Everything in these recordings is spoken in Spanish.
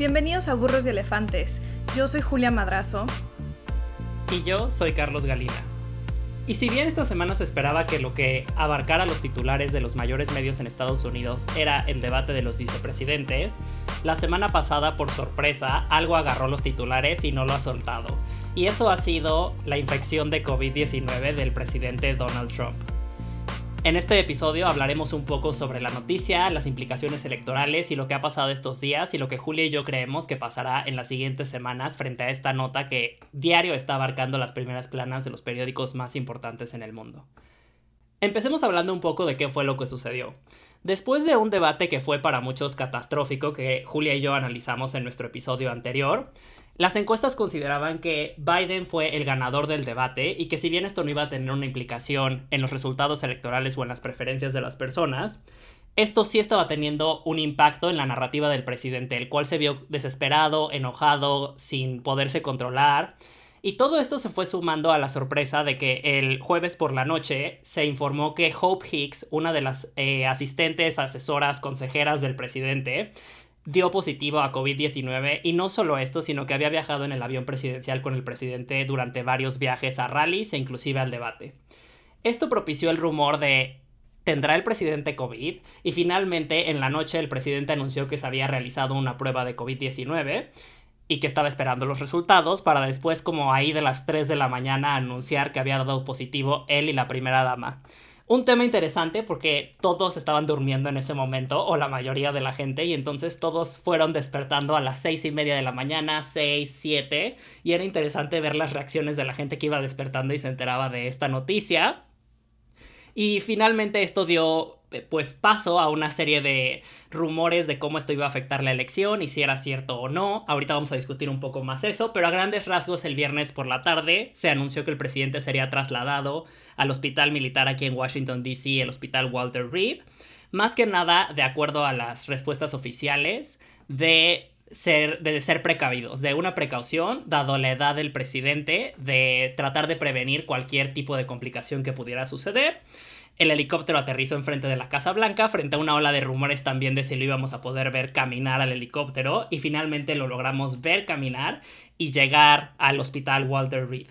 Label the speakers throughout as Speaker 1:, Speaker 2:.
Speaker 1: Bienvenidos a Burros y Elefantes. Yo soy Julia Madrazo.
Speaker 2: Y yo soy Carlos Galina. Y si bien esta semana se esperaba que lo que abarcara los titulares de los mayores medios en Estados Unidos era el debate de los vicepresidentes, la semana pasada, por sorpresa, algo agarró los titulares y no lo ha soltado. Y eso ha sido la infección de COVID-19 del presidente Donald Trump. En este episodio hablaremos un poco sobre la noticia, las implicaciones electorales y lo que ha pasado estos días y lo que Julia y yo creemos que pasará en las siguientes semanas frente a esta nota que diario está abarcando las primeras planas de los periódicos más importantes en el mundo. Empecemos hablando un poco de qué fue lo que sucedió. Después de un debate que fue para muchos catastrófico que Julia y yo analizamos en nuestro episodio anterior, las encuestas consideraban que Biden fue el ganador del debate y que si bien esto no iba a tener una implicación en los resultados electorales o en las preferencias de las personas, esto sí estaba teniendo un impacto en la narrativa del presidente, el cual se vio desesperado, enojado, sin poderse controlar. Y todo esto se fue sumando a la sorpresa de que el jueves por la noche se informó que Hope Hicks, una de las eh, asistentes, asesoras, consejeras del presidente, dio positivo a COVID-19 y no solo esto, sino que había viajado en el avión presidencial con el presidente durante varios viajes a rallies e inclusive al debate. Esto propició el rumor de ¿tendrá el presidente COVID? Y finalmente en la noche el presidente anunció que se había realizado una prueba de COVID-19 y que estaba esperando los resultados para después como ahí de las 3 de la mañana anunciar que había dado positivo él y la primera dama. Un tema interesante porque todos estaban durmiendo en ese momento, o la mayoría de la gente, y entonces todos fueron despertando a las seis y media de la mañana, seis, siete, y era interesante ver las reacciones de la gente que iba despertando y se enteraba de esta noticia. Y finalmente esto dio pues paso a una serie de rumores de cómo esto iba a afectar la elección y si era cierto o no. Ahorita vamos a discutir un poco más eso, pero a grandes rasgos el viernes por la tarde se anunció que el presidente sería trasladado al hospital militar aquí en Washington, D.C., el hospital Walter Reed. Más que nada, de acuerdo a las respuestas oficiales, de ser, de ser precavidos, de una precaución, dado la edad del presidente, de tratar de prevenir cualquier tipo de complicación que pudiera suceder. El helicóptero aterrizó enfrente de la Casa Blanca, frente a una ola de rumores también de si lo íbamos a poder ver caminar al helicóptero, y finalmente lo logramos ver caminar y llegar al hospital Walter Reed.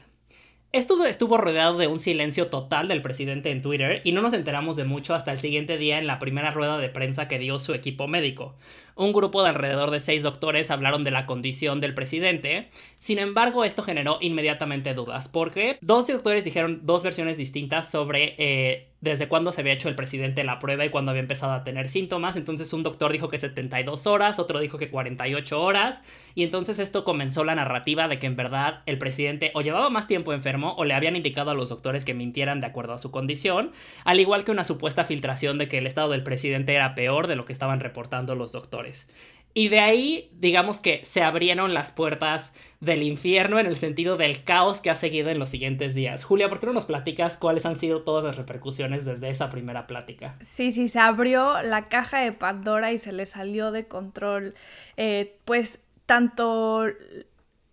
Speaker 2: Esto estuvo rodeado de un silencio total del presidente en Twitter y no nos enteramos de mucho hasta el siguiente día en la primera rueda de prensa que dio su equipo médico. Un grupo de alrededor de seis doctores hablaron de la condición del presidente, sin embargo esto generó inmediatamente dudas, porque dos doctores dijeron dos versiones distintas sobre eh, desde cuándo se había hecho el presidente la prueba y cuándo había empezado a tener síntomas. Entonces un doctor dijo que 72 horas, otro dijo que 48 horas. Y entonces esto comenzó la narrativa de que en verdad el presidente o llevaba más tiempo enfermo o le habían indicado a los doctores que mintieran de acuerdo a su condición. Al igual que una supuesta filtración de que el estado del presidente era peor de lo que estaban reportando los doctores. Y de ahí, digamos que se abrieron las puertas del infierno en el sentido del caos que ha seguido en los siguientes días. Julia, ¿por qué no nos platicas cuáles han sido todas las repercusiones desde esa primera plática?
Speaker 1: Sí, sí, se abrió la caja de Pandora y se le salió de control. Eh, pues tanto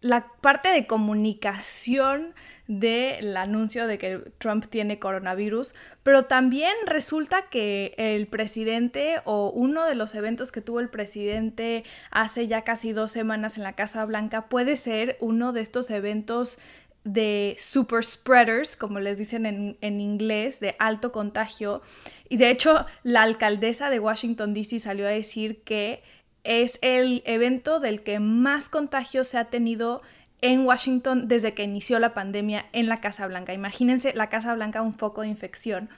Speaker 1: la parte de comunicación del anuncio de que Trump tiene coronavirus, pero también resulta que el presidente o uno de los eventos que tuvo el presidente hace ya casi dos semanas en la Casa Blanca puede ser uno de estos eventos de super spreaders, como les dicen en, en, inglés, de alto contagio. Y de hecho, la alcaldesa de Washington, D.C. salió a decir que es el evento del que más contagio se ha tenido en Washington desde que inició la pandemia en la Casa Blanca. Imagínense la Casa Blanca un foco de infección.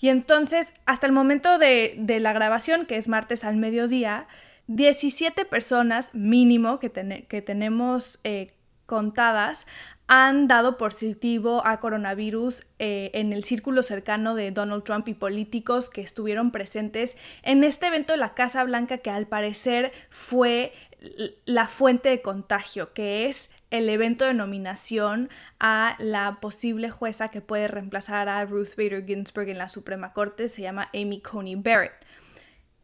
Speaker 1: Y entonces, hasta el momento de, la grabación, que es martes al mediodía, 17 personas mínimo que, que tenemos eh, contadas han dado positivo a coronavirus eh, en el círculo cercano de Donald Trump y políticos que estuvieron presentes en este evento de la Casa Blanca que al parecer fue la fuente de contagio, que es el evento de nominación a la posible jueza que puede reemplazar a Ruth Bader Ginsburg en la Suprema Corte, se llama Amy Coney Barrett.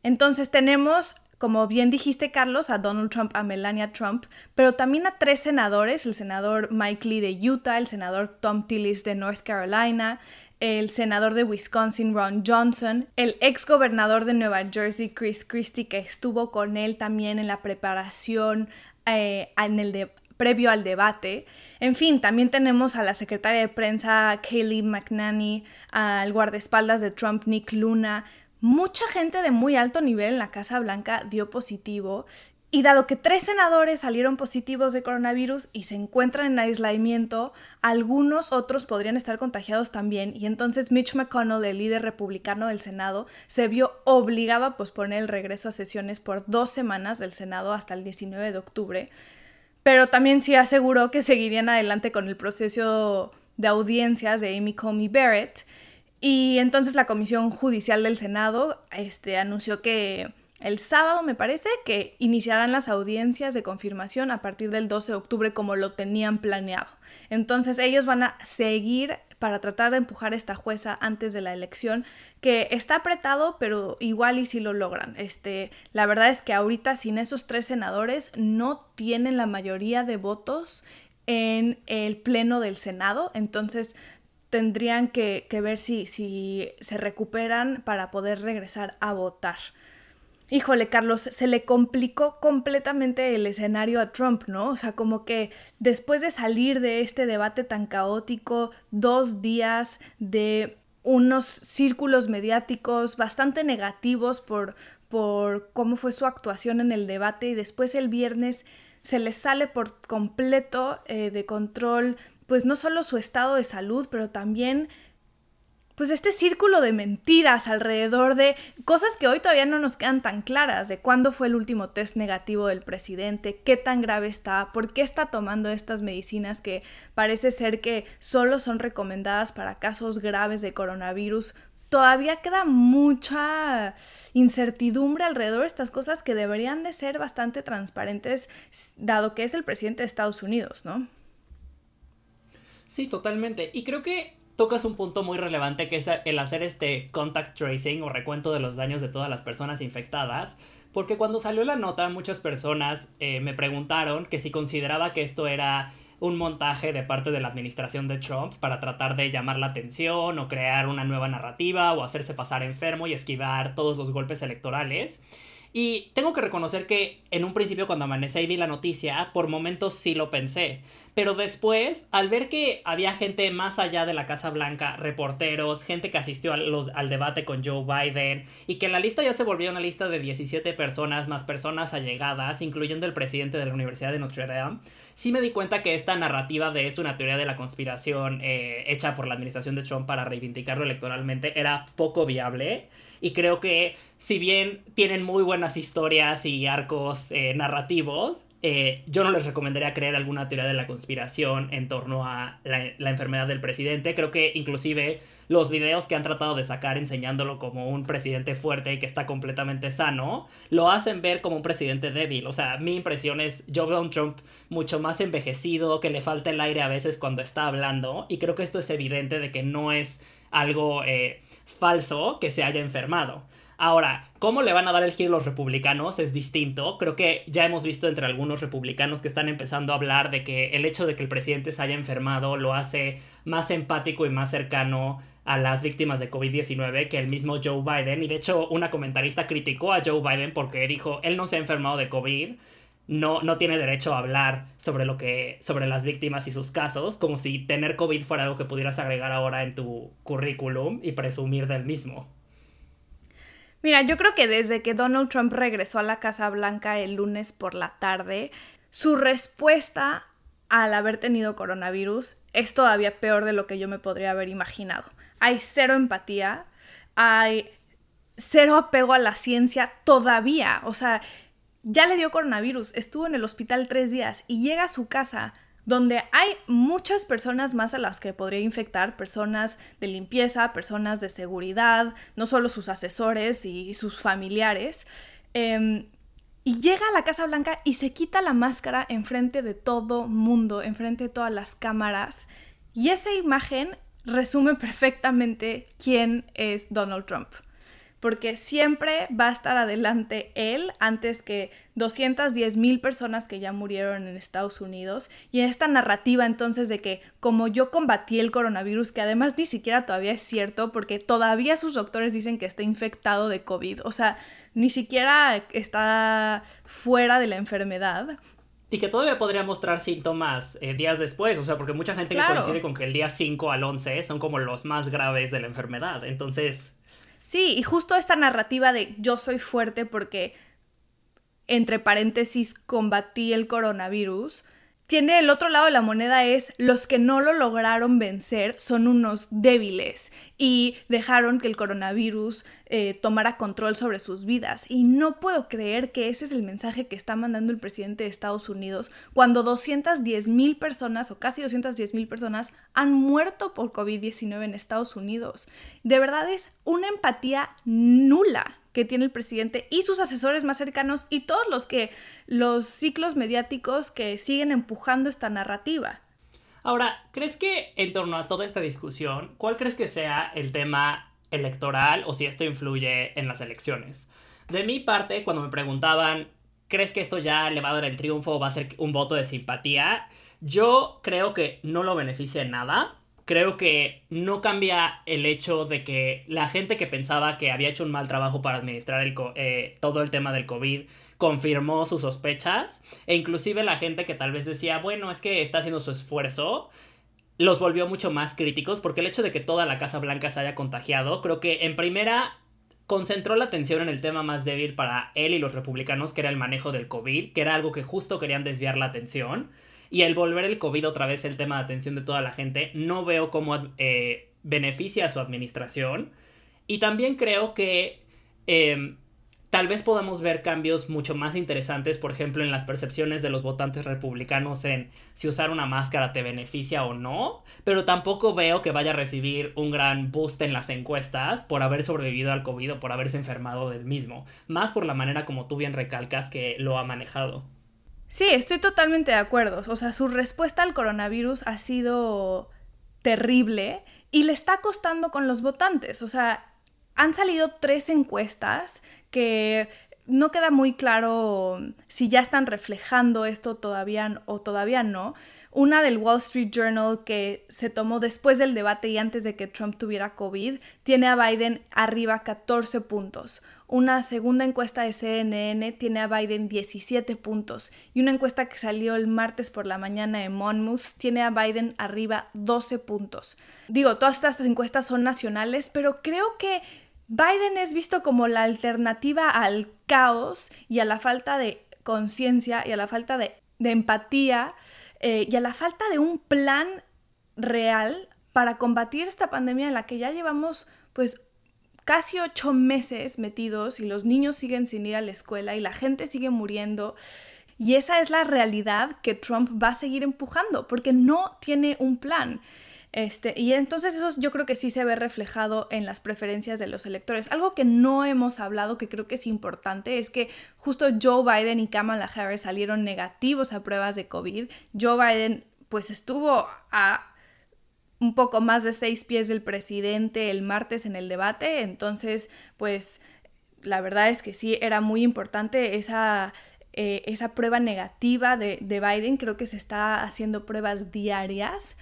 Speaker 1: Entonces tenemos como bien dijiste Carlos, a Donald Trump, a Melania Trump, pero también a tres senadores, el senador Mike Lee de Utah, el senador Tom Tillis de North Carolina, el senador de Wisconsin Ron Johnson, el ex gobernador de Nueva Jersey Chris Christie que estuvo con él también en la preparación eh, en el previo al debate. En fin, también tenemos a la secretaria de prensa Kayleigh McNanny, al guardaespaldas de Trump Nick Luna, Mucha gente de muy alto nivel en la Casa Blanca dio positivo y dado que tres senadores salieron positivos de coronavirus y se encuentran en aislamiento, algunos otros podrían estar contagiados también. Y entonces Mitch McConnell, el líder republicano del Senado, se vio obligado a posponer el regreso a sesiones por dos semanas del Senado hasta el 19 de octubre, pero también sí aseguró que seguirían adelante con el proceso de audiencias de Amy Comey Barrett y entonces la Comisión Judicial del Senado este, anunció que el sábado, me parece, que iniciarán las audiencias de confirmación a partir del 12 de octubre como lo tenían planeado. Entonces ellos van a seguir para tratar de empujar a esta jueza antes de la elección, que está apretado, pero igual y si lo logran. Este, la verdad es que ahorita sin esos tres senadores no tienen la mayoría de votos en el pleno del Senado, entonces tendrían que, ver si, se recuperan para poder regresar a votar. Híjole, Carlos, se le complicó completamente el escenario a Trump, ¿no? O sea, como que después de salir de este debate tan caótico, dos días de unos círculos mediáticos bastante negativos por, cómo fue su actuación en el debate y después el viernes se le sale por completo eh, de control pues no solo su estado de salud, pero también pues este círculo de mentiras alrededor de cosas que hoy todavía no nos quedan tan claras, de cuándo fue el último test negativo del presidente, qué tan grave está, por qué está tomando estas medicinas que parece ser que solo son recomendadas para casos graves de coronavirus. Todavía queda mucha incertidumbre alrededor de estas cosas que deberían de ser bastante transparentes, dado que es el presidente de Estados Unidos, ¿no?
Speaker 2: Sí, totalmente. Y creo que tocas un punto muy relevante que es el hacer este contact tracing o recuento de los daños de todas las personas infectadas. Porque cuando salió la nota muchas personas eh, me preguntaron que si consideraba que esto era un montaje de parte de la administración de Trump para tratar de llamar la atención o crear una nueva narrativa o hacerse pasar enfermo y esquivar todos los golpes electorales. Y tengo que reconocer que en un principio cuando amanecí y vi la noticia, por momentos sí lo pensé. Pero después, al ver que había gente más allá de la Casa Blanca, reporteros, gente que asistió al debate con Joe Biden, y que la lista ya se volvió una lista de 17 personas más personas allegadas, incluyendo el presidente de la Universidad de Notre Dame, sí me di cuenta que esta narrativa de es una teoría de la conspiración eh, hecha por la administración de Trump para reivindicarlo electoralmente era poco viable. Y creo que si bien tienen muy buenas historias y arcos eh, narrativos, eh, yo no les recomendaría creer alguna teoría de la conspiración en torno a la, enfermedad del presidente. Creo que inclusive los videos que han tratado de sacar enseñándolo como un presidente fuerte y que está completamente sano, lo hacen ver como un presidente débil. O sea, mi impresión es, yo veo a Trump mucho más envejecido, que le falta el aire a veces cuando está hablando, y creo que esto es evidente de que no es algo eh, falso que se haya enfermado. Ahora, ¿cómo le van a dar el giro los republicanos? Es distinto. Creo que ya hemos visto entre algunos republicanos que están empezando a hablar de que el hecho de que el presidente se haya enfermado lo hace más empático y más cercano a las víctimas de COVID-19 que el mismo Joe Biden. Y de hecho, una comentarista criticó a Joe Biden porque dijo, él no se ha enfermado de COVID. No, no tiene derecho a hablar sobre lo que sobre las víctimas y sus casos, como si tener COVID fuera algo que pudieras agregar ahora en tu currículum y presumir del mismo.
Speaker 1: Mira, yo creo que desde que Donald Trump regresó a la Casa Blanca el lunes por la tarde, su respuesta al haber tenido coronavirus es todavía peor de lo que yo me podría haber imaginado. Hay cero empatía, hay cero apego a la ciencia todavía. O sea, ya le dio coronavirus, estuvo en el hospital tres días y llega a su casa donde hay muchas personas más a las que podría infectar, personas de limpieza, personas de seguridad, no solo sus asesores y sus familiares. Em, y llega a la Casa Blanca y se quita la máscara enfrente de todo mundo, enfrente de todas las cámaras. Y esa imagen resume perfectamente quién es Donald Trump. Porque siempre va a estar adelante él antes que 210 mil personas que ya murieron en Estados Unidos y esta narrativa entonces de que como yo combatí el coronavirus, que además ni siquiera todavía es cierto porque todavía sus doctores dicen que está infectado de COVID, o sea, ni siquiera está fuera de la enfermedad.
Speaker 2: Y que todavía podría mostrar síntomas eh, días después, o sea, porque mucha gente coincide con que el día 5 al 11 son como los más graves de la enfermedad. Entonces,
Speaker 1: Sí, y justo esta narrativa de yo soy fuerte porque, entre paréntesis, combatí el coronavirus, tiene el otro lado de la moneda es los que no lo lograron vencer son unos débiles y dejaron que el coronavirus eh, tomara control sobre sus vidas. Y no puedo creer que ese es el mensaje que está mandando el presidente de Estados Unidos cuando 210 mil personas o casi 210 mil personas han muerto por COVID-19 en Estados Unidos. De verdad es una empatía nula que tiene el presidente y sus asesores más cercanos y todos los que los ciclos mediáticos que siguen empujando esta narrativa.
Speaker 2: Ahora, ¿crees que en torno a toda esta discusión, cuál crees que sea el tema electoral o si esto influye en las elecciones? De mi parte, cuando me preguntaban, ¿crees que esto ya le va a dar el triunfo o va a ser un voto de simpatía? Yo creo que no lo beneficia en nada creo que no cambia el hecho de que la gente que pensaba que había hecho un mal trabajo para administrar eh, todo el tema del COVID confirmó sus sospechas e inclusive la gente que tal vez decía, bueno, es que está haciendo su esfuerzo, los volvió mucho más críticos porque el hecho de que toda la Casa Blanca se haya contagiado, creo que en primera concentró la atención en el tema más débil para él y los republicanos, que era el manejo del COVID, que era algo que justo querían desviar la atención. Y el volver el COVID otra vez el tema de atención de toda la gente, no veo cómo eh, beneficia a su administración. Y también creo que em, tal vez podamos ver cambios mucho más interesantes, por ejemplo, en las percepciones de los votantes republicanos en si usar una máscara te beneficia o no, pero tampoco veo que vaya a recibir un gran boost en las encuestas por haber sobrevivido al COVID o por haberse enfermado del mismo, más por la manera como tú bien recalcas que lo ha manejado.
Speaker 1: Sí, estoy totalmente de acuerdo. O sea, su respuesta al coronavirus ha sido terrible y le está costando con los votantes. O sea, han salido tres encuestas que no queda muy claro si ya están reflejando esto todavía o todavía no. Una del Wall Street Journal que se tomó después del debate y antes de que Trump tuviera COVID, tiene a Biden arriba 14 puntos. Una segunda encuesta de CNN tiene a Biden 17 puntos y una encuesta que salió el martes por la mañana en Monmouth tiene a Biden arriba 12 puntos. Digo, todas estas encuestas son nacionales, pero creo que Biden es visto como la alternativa al caos y a la falta de conciencia y a la falta de, empatía eh, y a la falta de un plan real para combatir esta pandemia en la que ya llevamos pues casi ocho meses metidos y los niños siguen sin ir a la escuela y la gente sigue muriendo. Y esa es la realidad que Trump va a seguir empujando, porque no tiene un plan. Este, y entonces eso yo creo que sí se ve reflejado en las preferencias de los electores. Algo que no hemos hablado, que creo que es importante, es que justo Joe Biden y Kamala Harris salieron negativos a pruebas de COVID. Joe Biden pues estuvo a un poco más de seis pies del presidente el martes en el debate, entonces pues la verdad es que sí era muy importante esa, eh, esa prueba negativa de, de Biden, creo que se está haciendo pruebas diarias.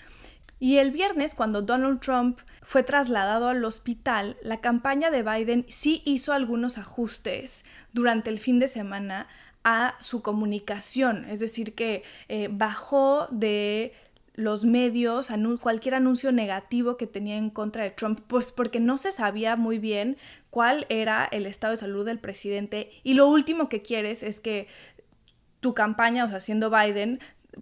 Speaker 1: Y el viernes, cuando Donald Trump fue trasladado al hospital, la campaña de Biden sí hizo algunos ajustes durante el fin de semana a su comunicación, es decir, que eh, bajó de los medios, cualquier anuncio negativo que tenía en contra de Trump, pues porque no se sabía muy bien cuál era el estado de salud del presidente. Y lo último que quieres es que tu campaña, o sea, siendo Biden,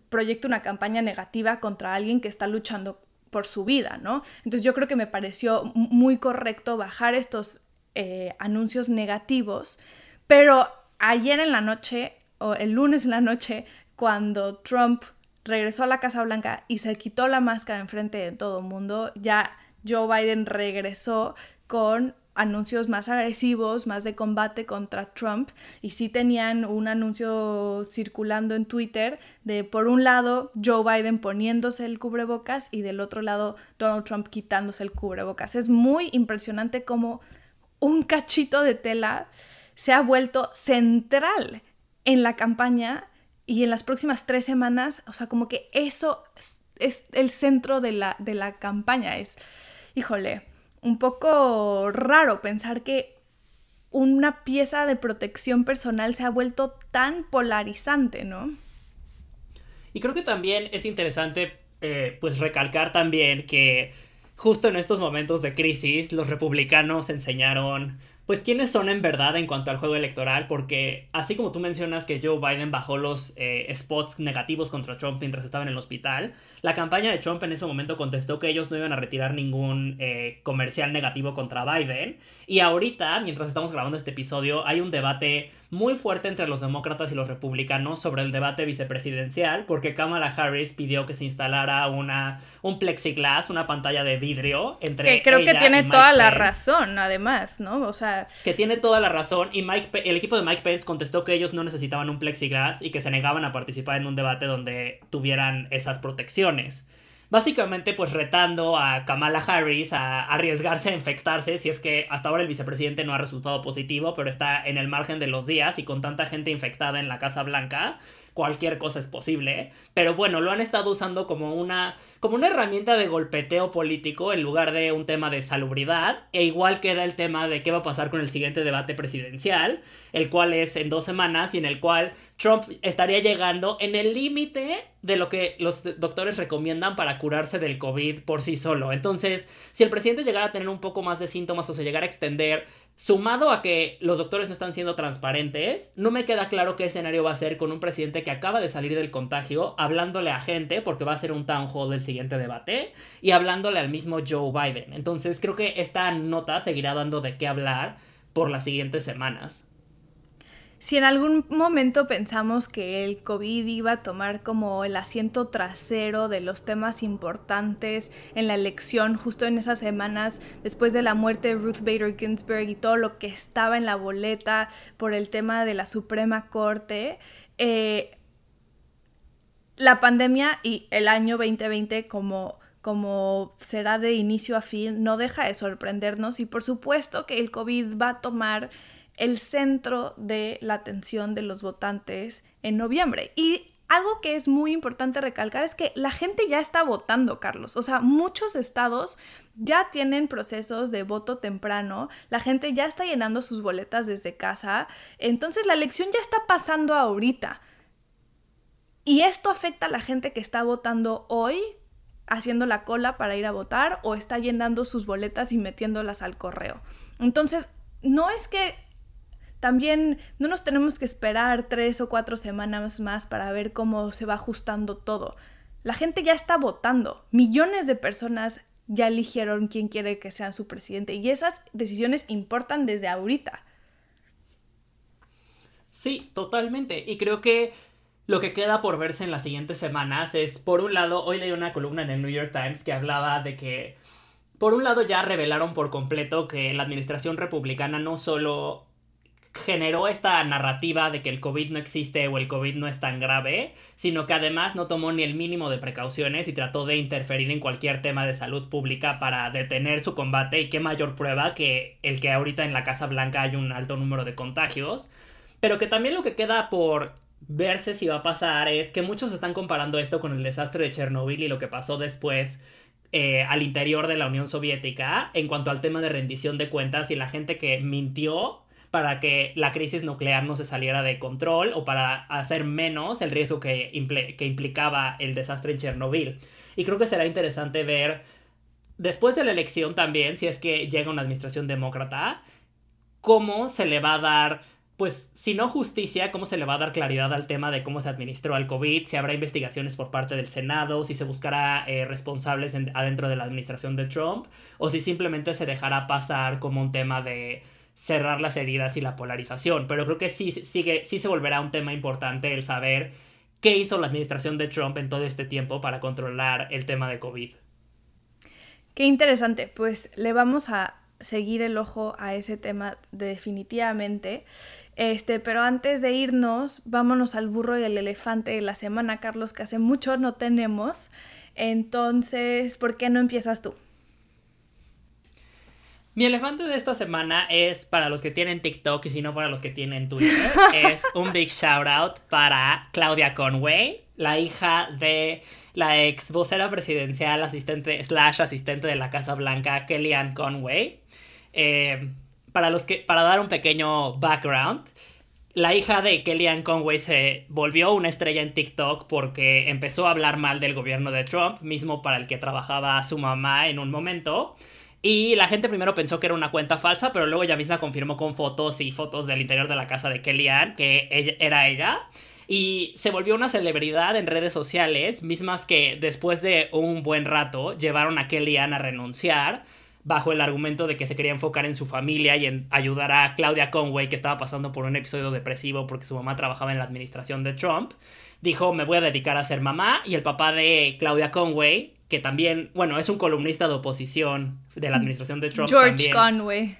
Speaker 1: proyecte una campaña negativa contra alguien que está luchando por su vida, ¿no? Entonces yo creo que me pareció muy correcto bajar estos eh, anuncios negativos, pero ayer en la noche o el lunes en la noche, cuando Trump regresó a la Casa Blanca y se quitó la máscara enfrente de todo el mundo, ya Joe Biden regresó con anuncios más agresivos, más de combate contra Trump y sí tenían un anuncio circulando en Twitter de por un lado Joe Biden poniéndose el cubrebocas y del otro lado Donald Trump quitándose el cubrebocas. Es muy impresionante cómo un cachito de tela se ha vuelto central en la campaña y en las próximas tres semanas, o sea, como que eso es, el centro de la, de la campaña. Es, híjole, un poco raro pensar que una pieza de protección personal se ha vuelto tan polarizante, ¿no?
Speaker 2: Y creo que también es interesante, eh, pues, recalcar también que justo en estos momentos de crisis, los republicanos enseñaron pues quiénes son en verdad en cuanto al juego electoral, porque así como tú mencionas que Joe Biden bajó los eh, spots negativos contra Trump mientras estaba en el hospital, la campaña de Trump en ese momento contestó que ellos no iban a retirar ningún eh, comercial negativo contra Biden, y ahorita, mientras estamos grabando este episodio, hay un debate muy fuerte entre los demócratas y los republicanos sobre el debate vicepresidencial, porque Kamala Harris pidió que se instalara una, un plexiglass, una pantalla de vidrio entre...
Speaker 1: Que creo que tiene toda la razón, además, ¿no? O sea...
Speaker 2: Que tiene toda la razón y Mike, el equipo de Mike Pence contestó que ellos no necesitaban un plexiglass y que se negaban a participar en un debate donde tuvieran esas protecciones básicamente pues retando a Kamala Harris a arriesgarse a infectarse si es que hasta ahora el vicepresidente no ha resultado positivo, pero está en el margen de los días y con tanta gente infectada en la Casa Blanca, cualquier cosa es posible. Pero bueno, lo han estado usando como una, como una herramienta de golpeteo político en lugar de un tema de salubridad. E igual queda el tema de qué va a pasar con el siguiente debate presidencial, el cual es en dos semanas y en el cual Trump estaría llegando en el límite de lo que los doctores recomiendan para curarse del COVID por sí solo. Entonces, si el presidente llegara a tener un poco más de síntomas o se llegara a extender Sumado a que los doctores no están siendo transparentes, no me queda claro qué escenario va a ser con un presidente que acaba de salir del contagio, hablándole a gente, porque va a ser un town hall del siguiente debate, y hablándole al mismo Joe Biden. Entonces creo que esta nota seguirá dando de qué hablar por las siguientes semanas
Speaker 1: si en algún momento pensamos que el COVID iba a tomar como el asiento trasero de los temas importantes en la elección, justo en esas semanas después de la muerte de Ruth Bader Ginsburg y todo lo que estaba en la boleta por el tema de la Suprema Corte, eh, la pandemia y el año 2020 como como será de inicio a fin, no deja de sorprendernos y por supuesto que el COVID va a tomar el centro de la atención de los votantes en noviembre. Y algo que es muy importante recalcar es que la gente ya está votando, Carlos. O sea, muchos estados ya tienen procesos de voto temprano, la gente ya está llenando sus boletas desde casa, entonces la elección ya está pasando ahorita. Y esto afecta a la gente que está votando hoy, haciendo la cola para ir a votar, o está llenando sus boletas y metiéndolas al correo. Entonces, no es que también no nos tenemos que esperar tres o cuatro semanas más para ver cómo se va ajustando todo. La gente ya está votando. Millones de personas ya eligieron quién quiere que sea su presidente y esas decisiones importan desde ahorita.
Speaker 2: Sí, totalmente. Y creo que lo que queda por verse en las siguientes semanas es, por un lado, hoy leí una columna en el New York Times que hablaba de que, por un lado, ya revelaron por completo que la administración republicana no solo generó esta narrativa de que el COVID no existe o el COVID no es tan grave, sino que además no tomó ni el mínimo de precauciones y trató de interferir en cualquier tema de salud pública para detener su combate. Y qué mayor prueba que el que ahorita en la Casa Blanca hay un alto número de contagios, pero que también lo que queda por verse si va a pasar es que muchos están comparando esto con el desastre de Chernobyl y lo que pasó después eh, al interior de la Unión Soviética en cuanto al tema de rendición de cuentas y la gente que mintió para que la crisis nuclear no se saliera de control o para hacer menos el riesgo que, que implicaba el desastre en Chernobyl. Y creo que será interesante ver después de la elección también, si es que llega una administración demócrata, cómo se le va a dar, pues, si no justicia, cómo se le va a dar claridad al tema de cómo se administró al COVID, si habrá investigaciones por parte del Senado, si se buscará eh, responsables adentro de la administración de Trump, o si simplemente se dejará pasar como un tema de cerrar las heridas y la polarización. Pero creo que sí, sigue, sí se volverá un tema importante el saber qué hizo la administración de Trump en todo este tiempo para controlar el tema de COVID.
Speaker 1: Qué interesante, pues le vamos a seguir el ojo a ese tema definitivamente. Este, pero antes de irnos, vámonos al burro y el elefante de la semana, Carlos, que hace mucho no tenemos. Entonces, ¿por qué no empiezas tú?
Speaker 2: Mi elefante de esta semana es para los que tienen TikTok y si no para los que tienen Twitter. es un big shout out para Claudia Conway, la hija de la ex vocera presidencial, asistente slash asistente de la Casa Blanca, Kellyanne Conway. Eh, para, los que, para dar un pequeño background, la hija de Kellyanne Conway se volvió una estrella en TikTok porque empezó a hablar mal del gobierno de Trump, mismo para el que trabajaba su mamá en un momento. Y la gente primero pensó que era una cuenta falsa, pero luego ella misma confirmó con fotos y fotos del interior de la casa de Kellyanne que ella, era ella. Y se volvió una celebridad en redes sociales, mismas que después de un buen rato llevaron a Kellyanne a renunciar bajo el argumento de que se quería enfocar en su familia y en ayudar a Claudia Conway, que estaba pasando por un episodio depresivo porque su mamá trabajaba en la administración de Trump. Dijo, me voy a dedicar a ser mamá. Y el papá de Claudia Conway, que también, bueno, es un columnista de oposición de la administración de Trump.
Speaker 1: George Conway.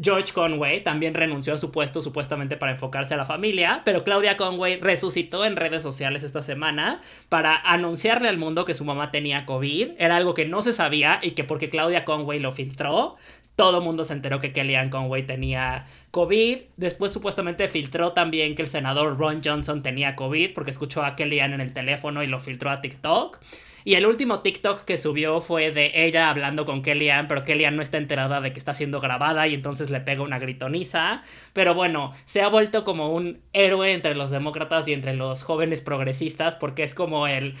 Speaker 2: George Conway también renunció a su puesto supuestamente para enfocarse a la familia, pero Claudia Conway resucitó en redes sociales esta semana para anunciarle al mundo que su mamá tenía COVID. Era algo que no se sabía y que porque Claudia Conway lo filtró, todo el mundo se enteró que Kellyanne Conway tenía COVID. Después supuestamente filtró también que el senador Ron Johnson tenía COVID porque escuchó a Kellyanne en el teléfono y lo filtró a TikTok. Y el último TikTok que subió fue de ella hablando con Kellyanne, pero Kellyanne no está enterada de que está siendo grabada y entonces le pega una gritoniza. Pero bueno, se ha vuelto como un héroe entre los demócratas y entre los jóvenes progresistas porque es como el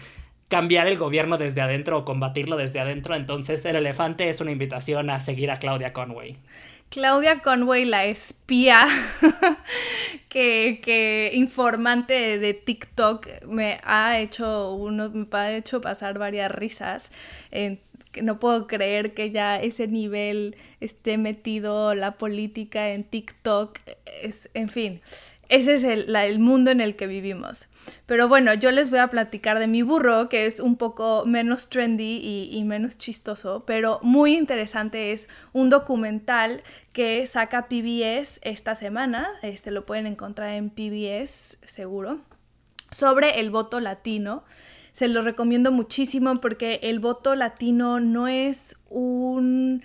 Speaker 2: cambiar el gobierno desde adentro o combatirlo desde adentro. Entonces el elefante es una invitación a seguir a Claudia Conway.
Speaker 1: Claudia Conway, la espía, que, informante de TikTok, me ha hecho uno, me ha hecho pasar varias risas. que no puedo creer que ya ese nivel esté metido la política en TikTok. Es, en fin, ese es el, el, mundo en el que vivimos. Pero bueno, yo les voy a platicar de mi burro, que es un poco menos trendy y, y, menos chistoso, pero muy interesante. Es un documental que saca PBS esta semana, este lo pueden encontrar en PBS seguro, sobre el voto latino. Se lo recomiendo muchísimo porque el voto latino no es un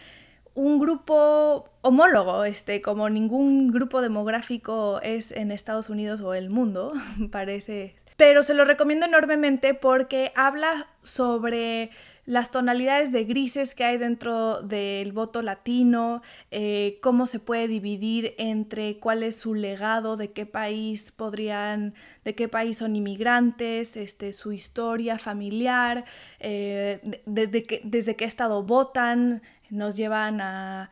Speaker 1: un grupo homólogo, este, como ningún grupo demográfico es en Estados Unidos o el mundo, parece. Pero se lo recomiendo enormemente porque habla sobre las tonalidades de grises que hay dentro del voto latino, eh, cómo se puede dividir entre cuál es su legado, de qué país podrían, de qué país son inmigrantes, este, su historia familiar, eh, desde qué estado votan, nos llevan a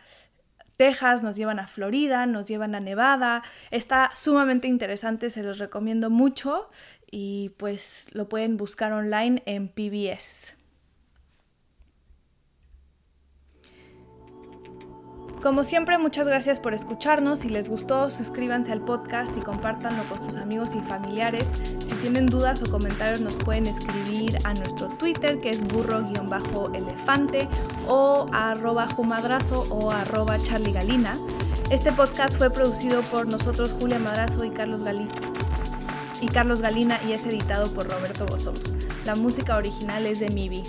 Speaker 1: Texas, nos llevan a Florida, nos llevan a Nevada. Está sumamente interesante, se los recomiendo mucho y pues lo pueden buscar online en PBS. Como siempre, muchas gracias por escucharnos. Si les gustó, suscríbanse al podcast y compártanlo con sus amigos y familiares. Si tienen dudas o comentarios, nos pueden escribir a nuestro Twitter, que es burro-elefante, o a arroba jumadrazo o arroba charligalina. Este podcast fue producido por nosotros, Julia Madrazo y Carlos Galina y Carlos Galina y es editado por Roberto Bosoms. La música original es de Mibi.